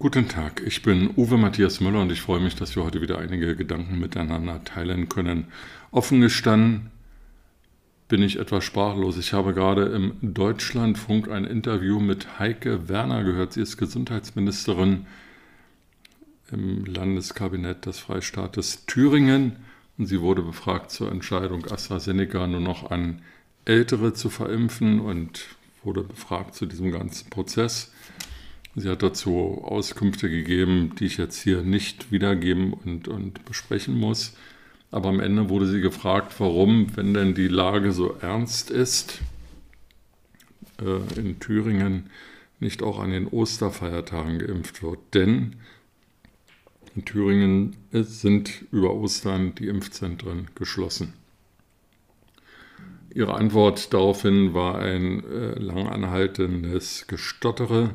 Guten Tag, ich bin Uwe Matthias Müller und ich freue mich, dass wir heute wieder einige Gedanken miteinander teilen können. Offen gestanden bin ich etwas sprachlos. Ich habe gerade im Deutschlandfunk ein Interview mit Heike Werner gehört. Sie ist Gesundheitsministerin im Landeskabinett des Freistaates Thüringen und sie wurde befragt zur Entscheidung, AstraZeneca nur noch an Ältere zu verimpfen und wurde befragt zu diesem ganzen Prozess. Sie hat dazu Auskünfte gegeben, die ich jetzt hier nicht wiedergeben und, und besprechen muss. Aber am Ende wurde sie gefragt, warum, wenn denn die Lage so ernst ist, äh, in Thüringen nicht auch an den Osterfeiertagen geimpft wird. Denn in Thüringen sind über Ostern die Impfzentren geschlossen. Ihre Antwort daraufhin war ein äh, lang anhaltendes Gestottere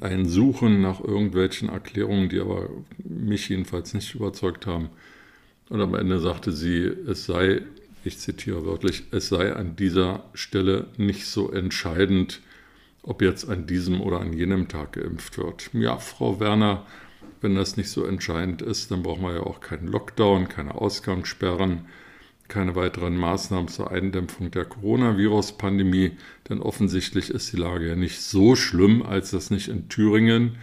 ein Suchen nach irgendwelchen Erklärungen, die aber mich jedenfalls nicht überzeugt haben. Und am Ende sagte sie, es sei, ich zitiere wörtlich, es sei an dieser Stelle nicht so entscheidend, ob jetzt an diesem oder an jenem Tag geimpft wird. Ja, Frau Werner, wenn das nicht so entscheidend ist, dann brauchen wir ja auch keinen Lockdown, keine Ausgangssperren keine weiteren Maßnahmen zur Eindämpfung der Coronavirus-Pandemie, denn offensichtlich ist die Lage ja nicht so schlimm, als dass nicht in Thüringen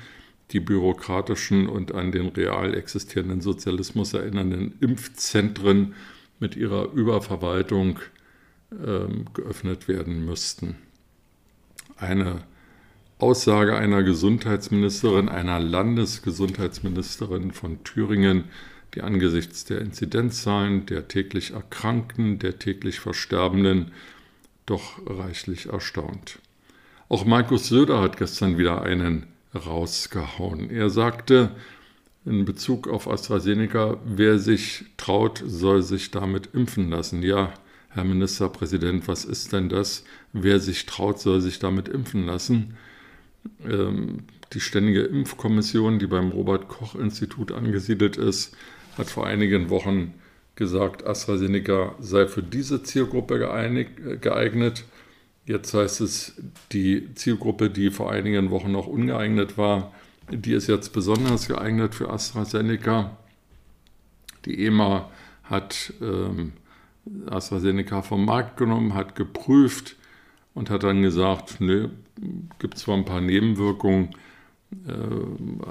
die bürokratischen und an den real existierenden Sozialismus erinnernden Impfzentren mit ihrer Überverwaltung äh, geöffnet werden müssten. Eine Aussage einer Gesundheitsministerin, einer Landesgesundheitsministerin von Thüringen, die angesichts der Inzidenzzahlen, der täglich Erkrankten, der täglich Versterbenden doch reichlich erstaunt. Auch Markus Söder hat gestern wieder einen rausgehauen. Er sagte in Bezug auf AstraZeneca, wer sich traut, soll sich damit impfen lassen. Ja, Herr Ministerpräsident, was ist denn das? Wer sich traut, soll sich damit impfen lassen. Ähm, die Ständige Impfkommission, die beim Robert Koch Institut angesiedelt ist, hat vor einigen Wochen gesagt, AstraZeneca sei für diese Zielgruppe geeignet. Jetzt heißt es, die Zielgruppe, die vor einigen Wochen noch ungeeignet war, die ist jetzt besonders geeignet für AstraZeneca. Die EMA hat ähm, AstraZeneca vom Markt genommen, hat geprüft und hat dann gesagt, nö, gibt zwar ein paar Nebenwirkungen, äh,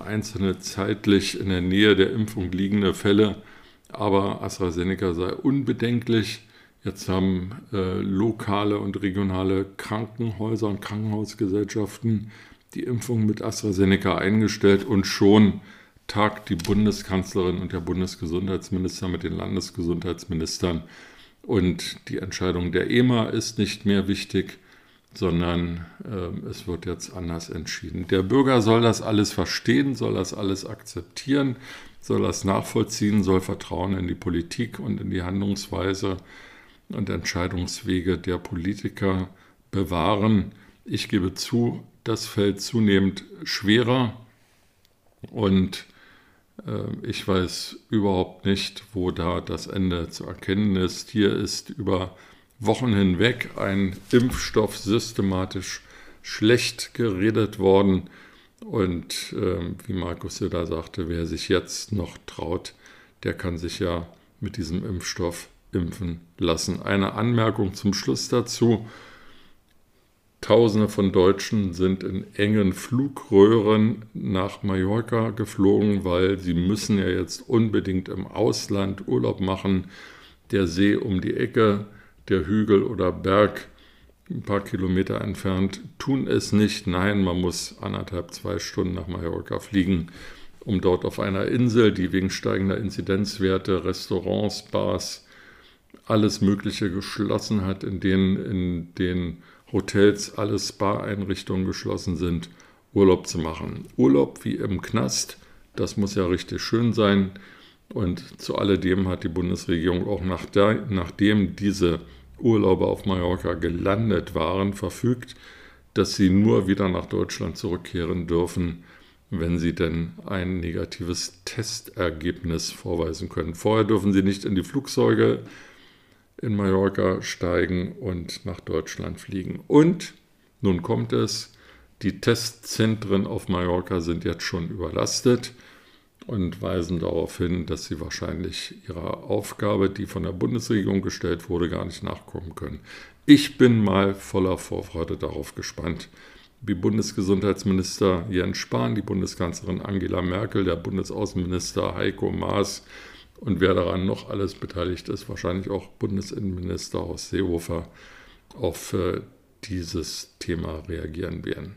einzelne zeitlich in der Nähe der Impfung liegende Fälle, aber AstraZeneca sei unbedenklich. Jetzt haben äh, lokale und regionale Krankenhäuser und Krankenhausgesellschaften die Impfung mit AstraZeneca eingestellt und schon tagt die Bundeskanzlerin und der Bundesgesundheitsminister mit den Landesgesundheitsministern. Und die Entscheidung der EMA ist nicht mehr wichtig sondern äh, es wird jetzt anders entschieden. Der Bürger soll das alles verstehen, soll das alles akzeptieren, soll das nachvollziehen, soll Vertrauen in die Politik und in die Handlungsweise und Entscheidungswege der Politiker bewahren. Ich gebe zu, das fällt zunehmend schwerer und äh, ich weiß überhaupt nicht, wo da das Ende zu erkennen ist. Hier ist über Wochen hinweg ein Impfstoff systematisch schlecht geredet worden. Und äh, wie Markus ja da sagte, wer sich jetzt noch traut, der kann sich ja mit diesem Impfstoff impfen lassen. Eine Anmerkung zum Schluss dazu. Tausende von Deutschen sind in engen Flugröhren nach Mallorca geflogen, weil sie müssen ja jetzt unbedingt im Ausland Urlaub machen. Der See um die Ecke der Hügel oder Berg ein paar Kilometer entfernt, tun es nicht. Nein, man muss anderthalb, zwei Stunden nach Mallorca fliegen, um dort auf einer Insel, die wegen steigender Inzidenzwerte Restaurants, Bars, alles Mögliche geschlossen hat, in denen in den Hotels alle Spa-Einrichtungen geschlossen sind, Urlaub zu machen. Urlaub wie im Knast, das muss ja richtig schön sein. Und zu alledem hat die Bundesregierung auch nach der, nachdem diese Urlauber auf Mallorca gelandet waren, verfügt, dass sie nur wieder nach Deutschland zurückkehren dürfen, wenn sie denn ein negatives Testergebnis vorweisen können. Vorher dürfen sie nicht in die Flugzeuge in Mallorca steigen und nach Deutschland fliegen. Und nun kommt es, die Testzentren auf Mallorca sind jetzt schon überlastet und weisen darauf hin, dass sie wahrscheinlich ihrer Aufgabe, die von der Bundesregierung gestellt wurde, gar nicht nachkommen können. Ich bin mal voller Vorfreude darauf gespannt, wie Bundesgesundheitsminister Jens Spahn, die Bundeskanzlerin Angela Merkel, der Bundesaußenminister Heiko Maas und wer daran noch alles beteiligt ist, wahrscheinlich auch Bundesinnenminister Horst Seehofer, auf äh, dieses Thema reagieren werden.